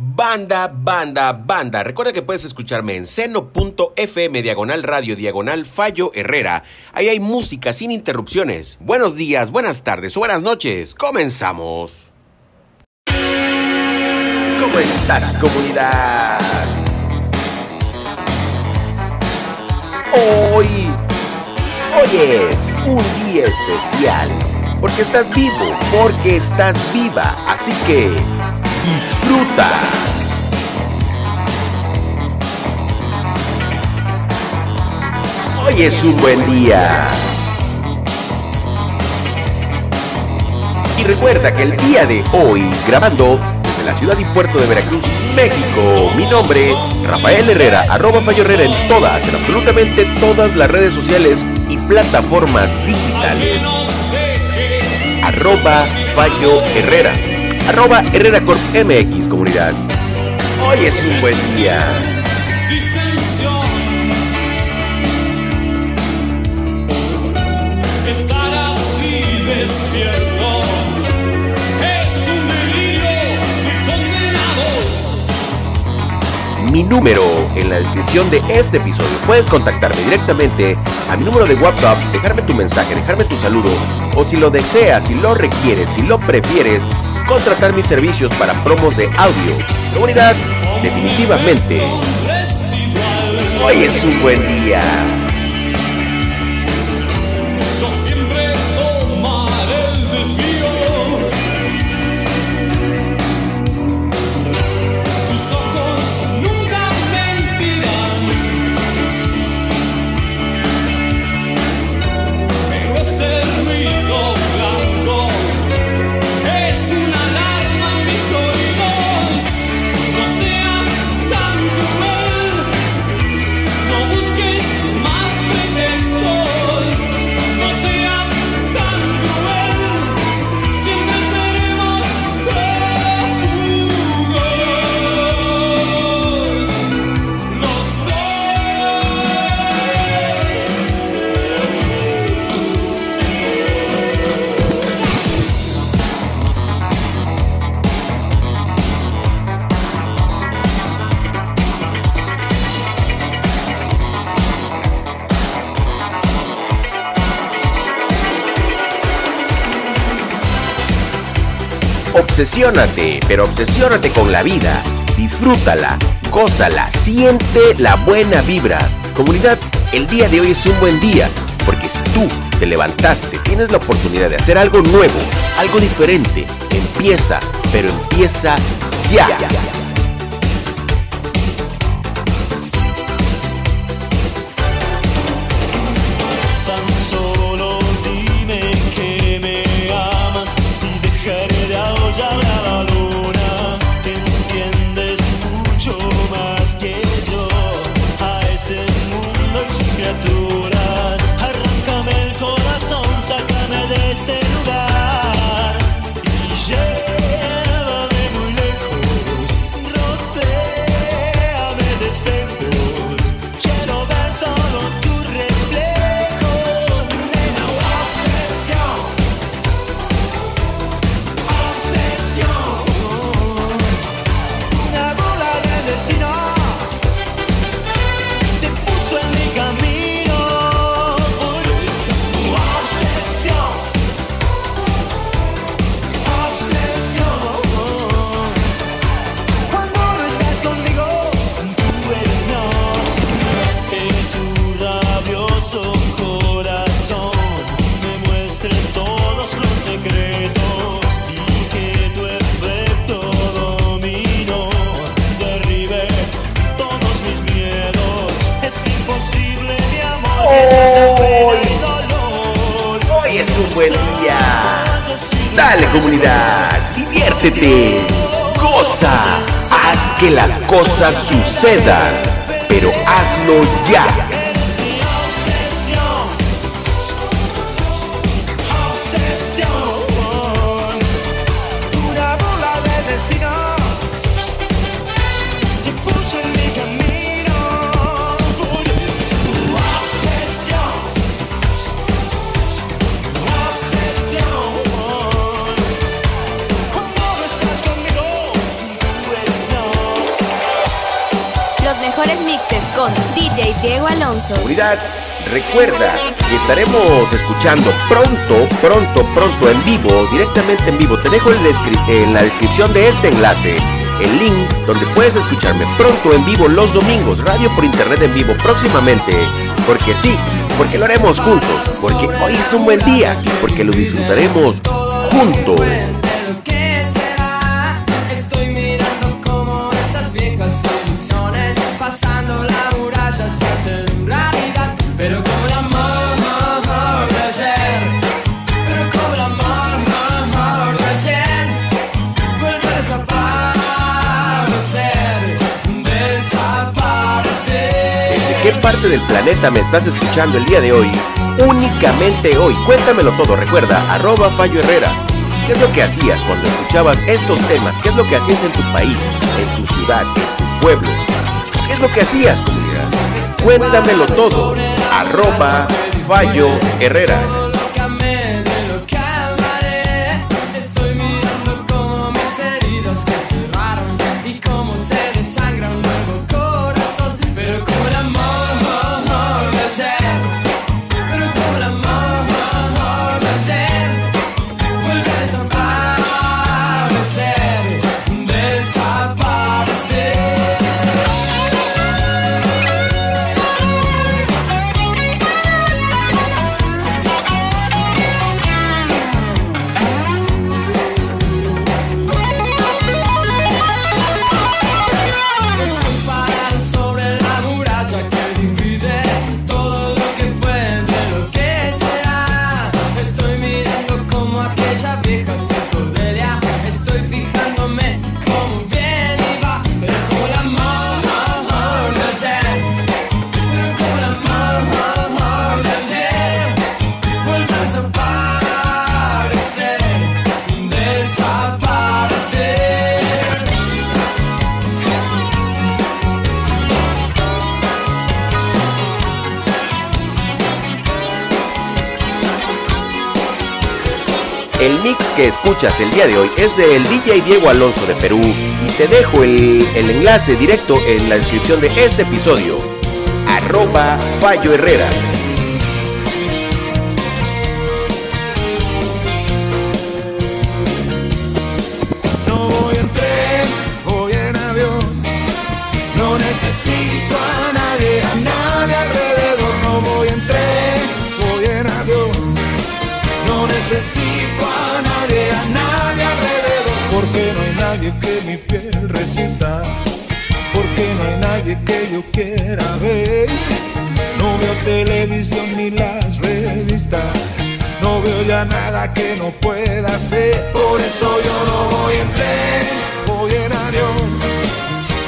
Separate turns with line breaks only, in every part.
Banda, banda, banda. Recuerda que puedes escucharme en seno.fm, diagonal radio, diagonal fallo Herrera. Ahí hay música sin interrupciones. Buenos días, buenas tardes o buenas noches. Comenzamos. ¿Cómo estás, comunidad? Hoy, hoy es un día especial. Porque estás vivo, porque estás viva. Así que disfruta. Hoy es un buen día. Y recuerda que el día de hoy, grabando desde la ciudad y puerto de Veracruz, México, mi nombre, Rafael Herrera, arroba Fallo Herrera en todas, en absolutamente todas las redes sociales y plataformas digitales. Arroba Fallo Herrera arroba Herrera Corp MX comunidad. Hoy es un buen día.
Estar así despierto es un delirio de condenados.
Mi número en la descripción de este episodio. Puedes contactarme directamente a mi número de WhatsApp, dejarme tu mensaje, dejarme tu saludo o si lo deseas, si lo requieres, si lo prefieres, contratar mis servicios para promos de audio. Comunidad, definitivamente, hoy es un buen día. Obsesiónate, pero obsesiónate con la vida. Disfrútala, gózala, siente la buena vibra. Comunidad, el día de hoy es un buen día, porque si tú te levantaste, tienes la oportunidad de hacer algo nuevo, algo diferente. Empieza, pero empieza ya.
Tan
Dale comunidad, diviértete, goza, haz que las cosas sucedan, pero hazlo ya.
Los mejores mixes con DJ Diego Alonso.
Comunidad, recuerda que estaremos escuchando pronto, pronto, pronto en vivo, directamente en vivo. Te dejo en, en la descripción de este enlace el link donde puedes escucharme pronto en vivo los domingos, radio por internet en vivo próximamente. Porque sí, porque lo haremos juntos, porque hoy es un buen día, porque lo disfrutaremos juntos. Parte del planeta me estás escuchando el día de hoy? Únicamente hoy. Cuéntamelo todo. Recuerda, arroba Fallo Herrera. ¿Qué es lo que hacías cuando escuchabas estos temas? ¿Qué es lo que hacías en tu país, en tu ciudad, en tu pueblo? ¿Qué es lo que hacías, comunidad? Cuéntamelo todo. Arroba Fallo Herrera.
El
mix que escuchas el día de hoy es del DJ Diego Alonso de Perú y te dejo el, el enlace directo en la descripción de este episodio. Arroba Fallo Herrera.
Resista. Porque no hay nadie que yo quiera ver. No veo televisión ni las revistas. No veo ya nada que no pueda hacer. Por eso yo no voy en tren, voy en avión.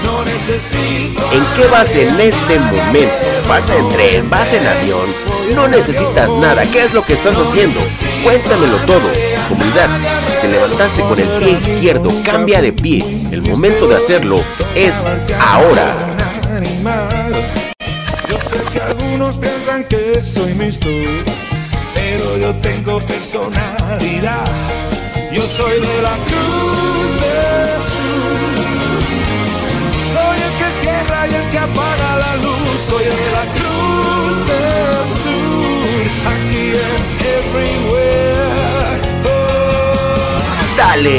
No necesito.
¿En qué vas en este momento? ¿Vas en tren? ¿Vas en avión? No necesitas nada. ¿Qué es lo que estás haciendo? Cuéntamelo todo. Comunidad, si te levantaste con el pie izquierdo, cambia de pie. El momento de hacerlo es ahora.
Yo sé que algunos piensan que soy misto, pero yo tengo personalidad. Yo soy de la Cruz que apaga la luz. Soy la Cruz del. Aquí en everywhere. Oh.
¡Dale!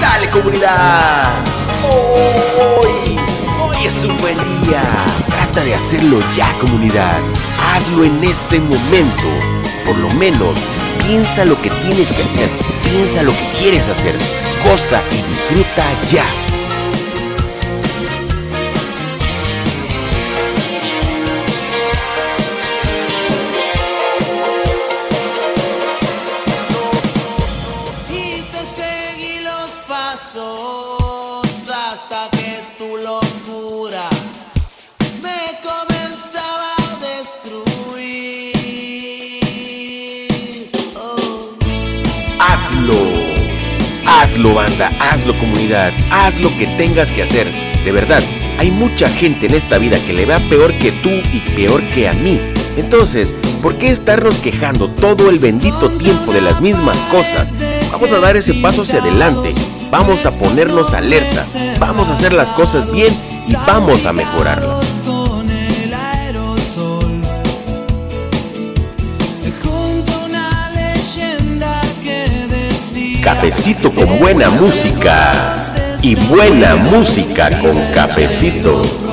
¡Dale, comunidad! Hoy, hoy es un buen día. Trata de hacerlo ya, comunidad. Hazlo en este momento. Por lo menos, piensa lo que tienes que hacer. Piensa lo que quieres hacer. Goza y disfruta ya. Hazlo, banda. Hazlo, comunidad. Haz lo que tengas que hacer. De verdad, hay mucha gente en esta vida que le va peor que tú y peor que a mí. Entonces, ¿por qué estarnos quejando todo el bendito tiempo de las mismas cosas? Vamos a dar ese paso hacia adelante.
vamos a ponernos alerta, vamos a hacer las cosas bien y vamos a mejorarlas. Cafecito con buena música y buena música con cafecito.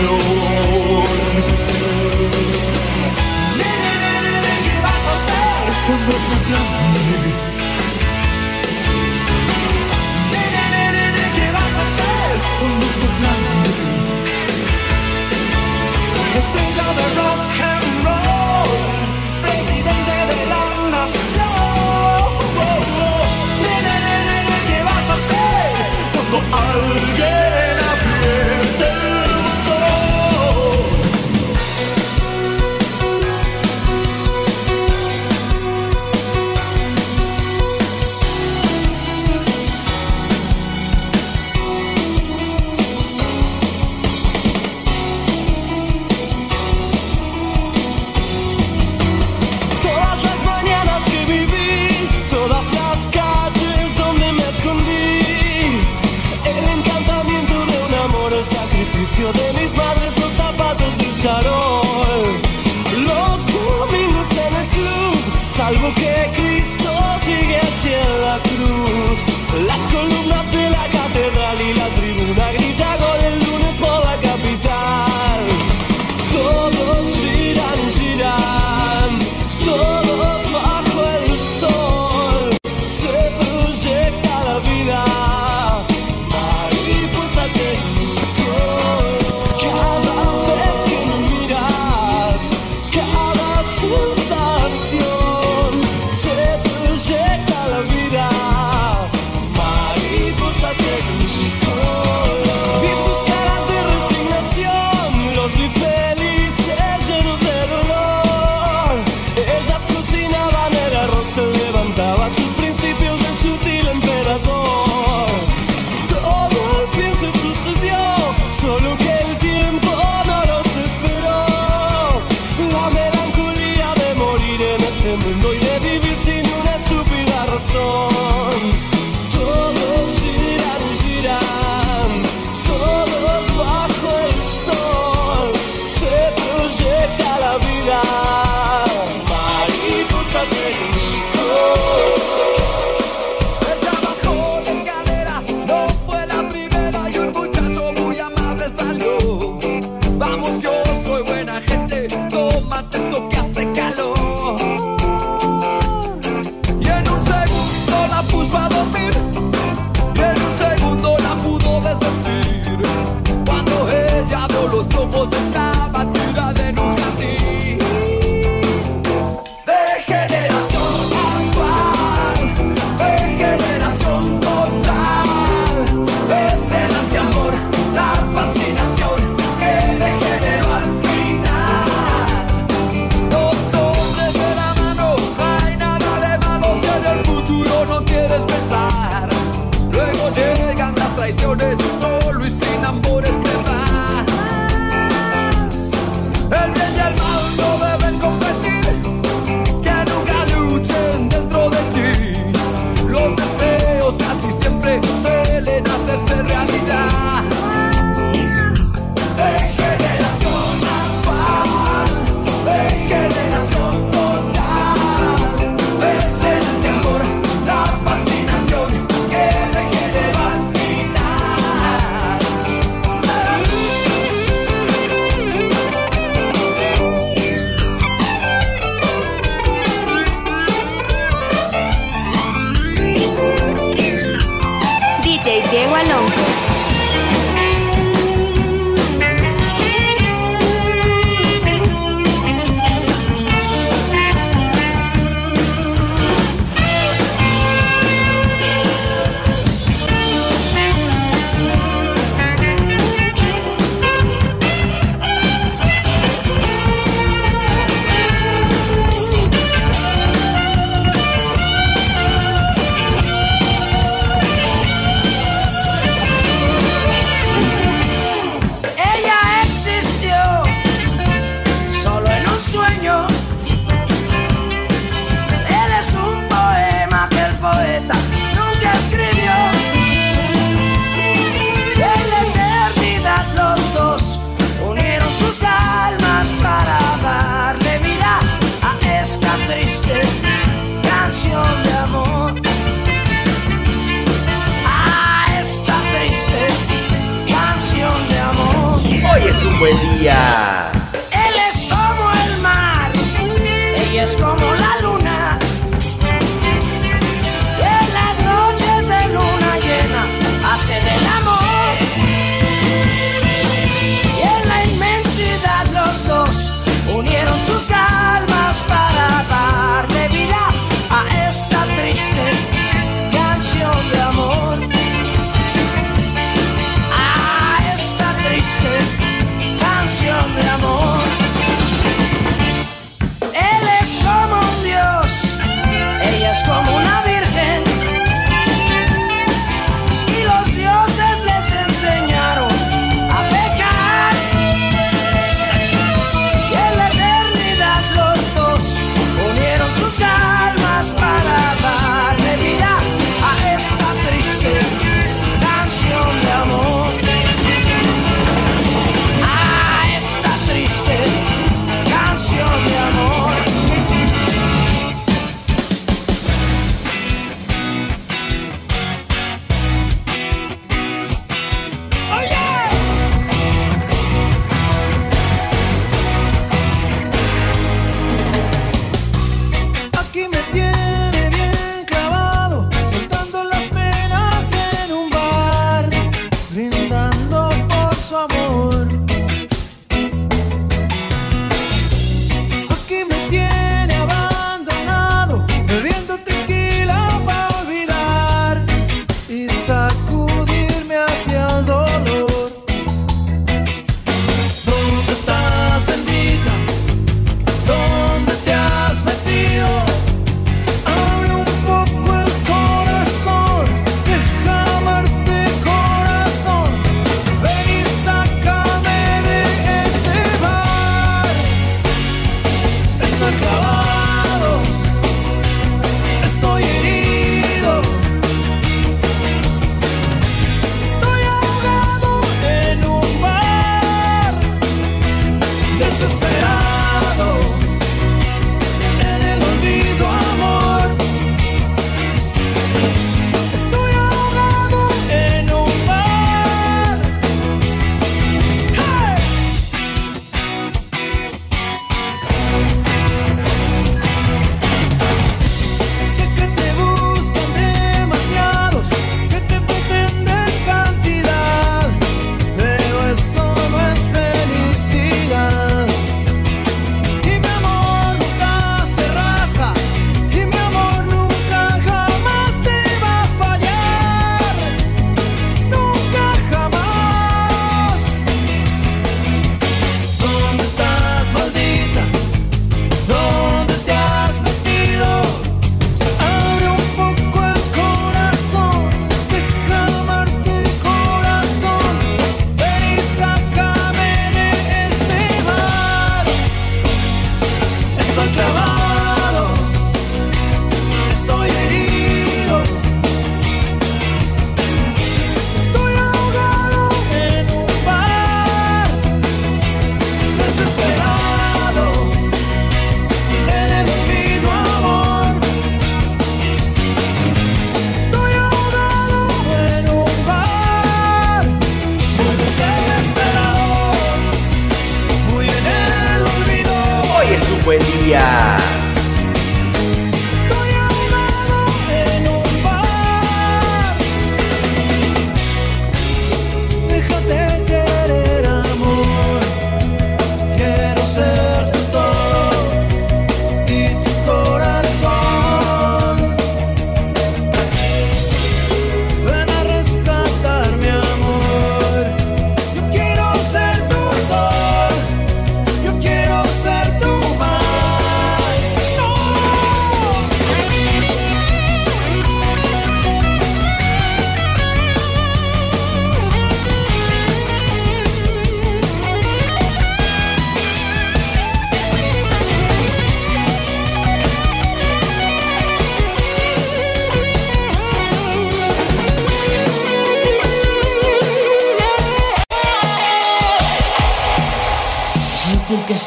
know.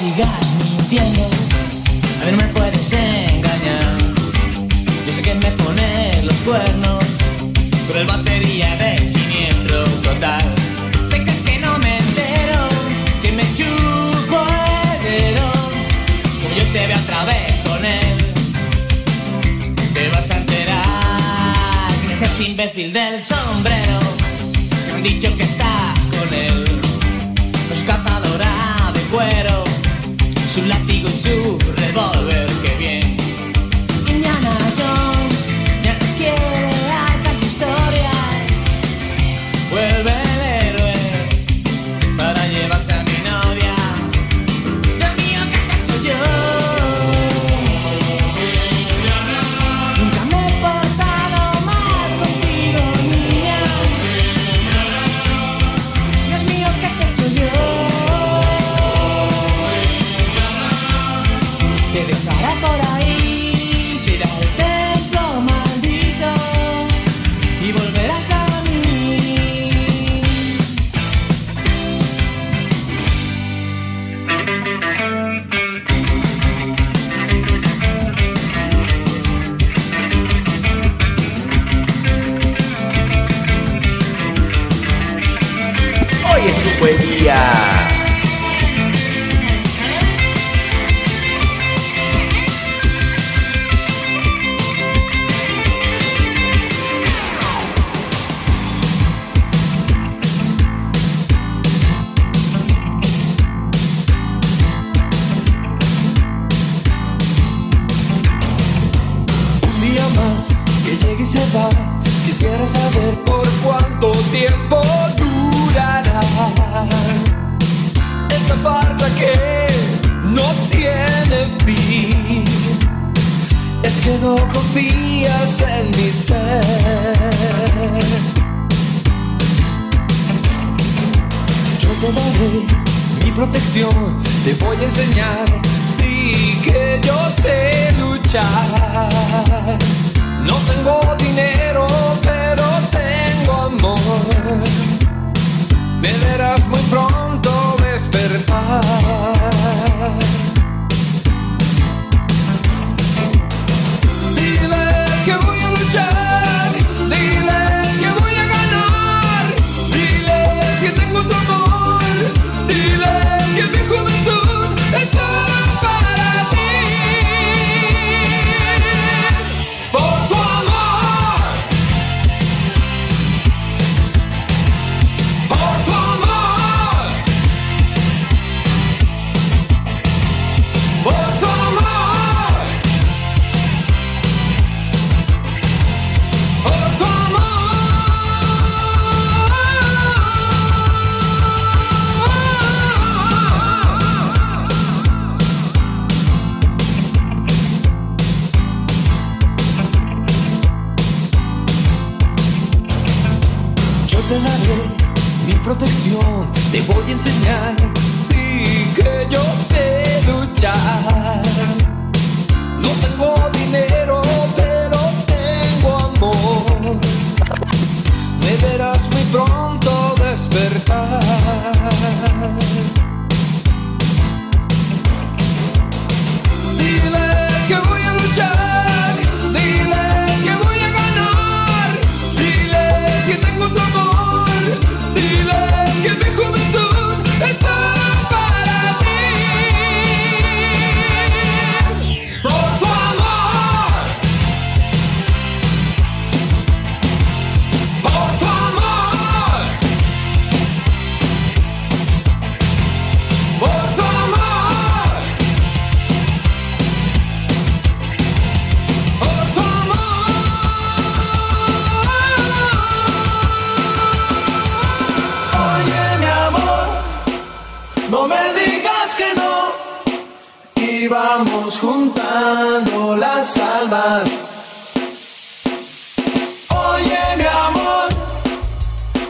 cigarro.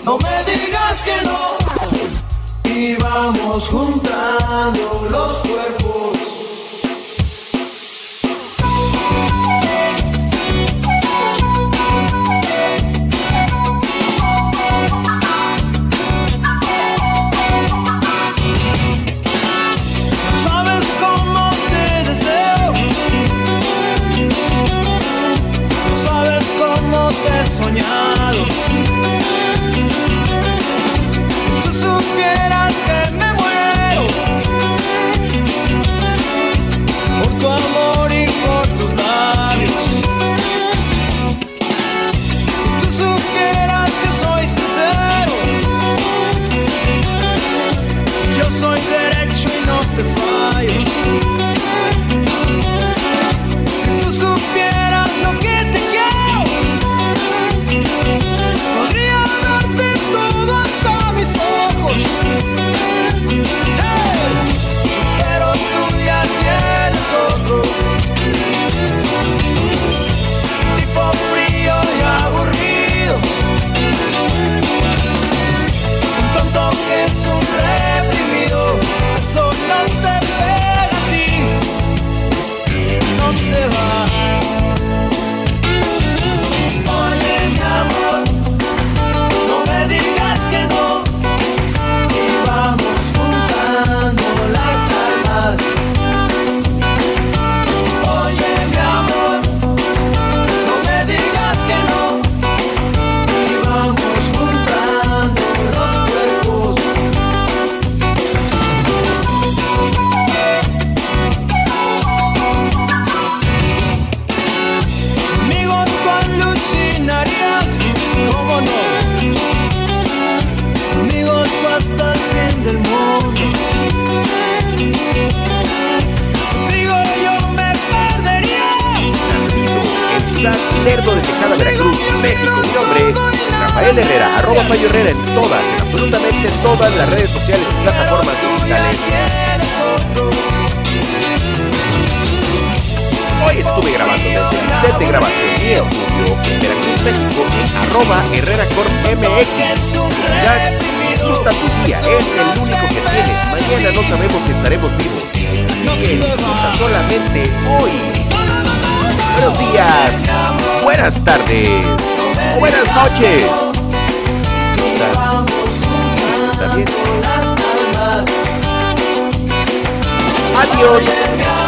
no
me digas que no. Y vamos juntando los cuerpos.
Herrera, arroba Fallo Herrera en todas, en absolutamente todas las redes sociales y plataformas digitales. Hoy estuve grabando desde el set de grabación y estudio en Veracruz, México, arroba Herrera MX. Ya disfruta tu día, es el único que tienes. Mañana no sabemos si estaremos vivos. Así que disfruta solamente hoy. Buenos días, buenas tardes, buenas noches.
Las almas.
Adiós.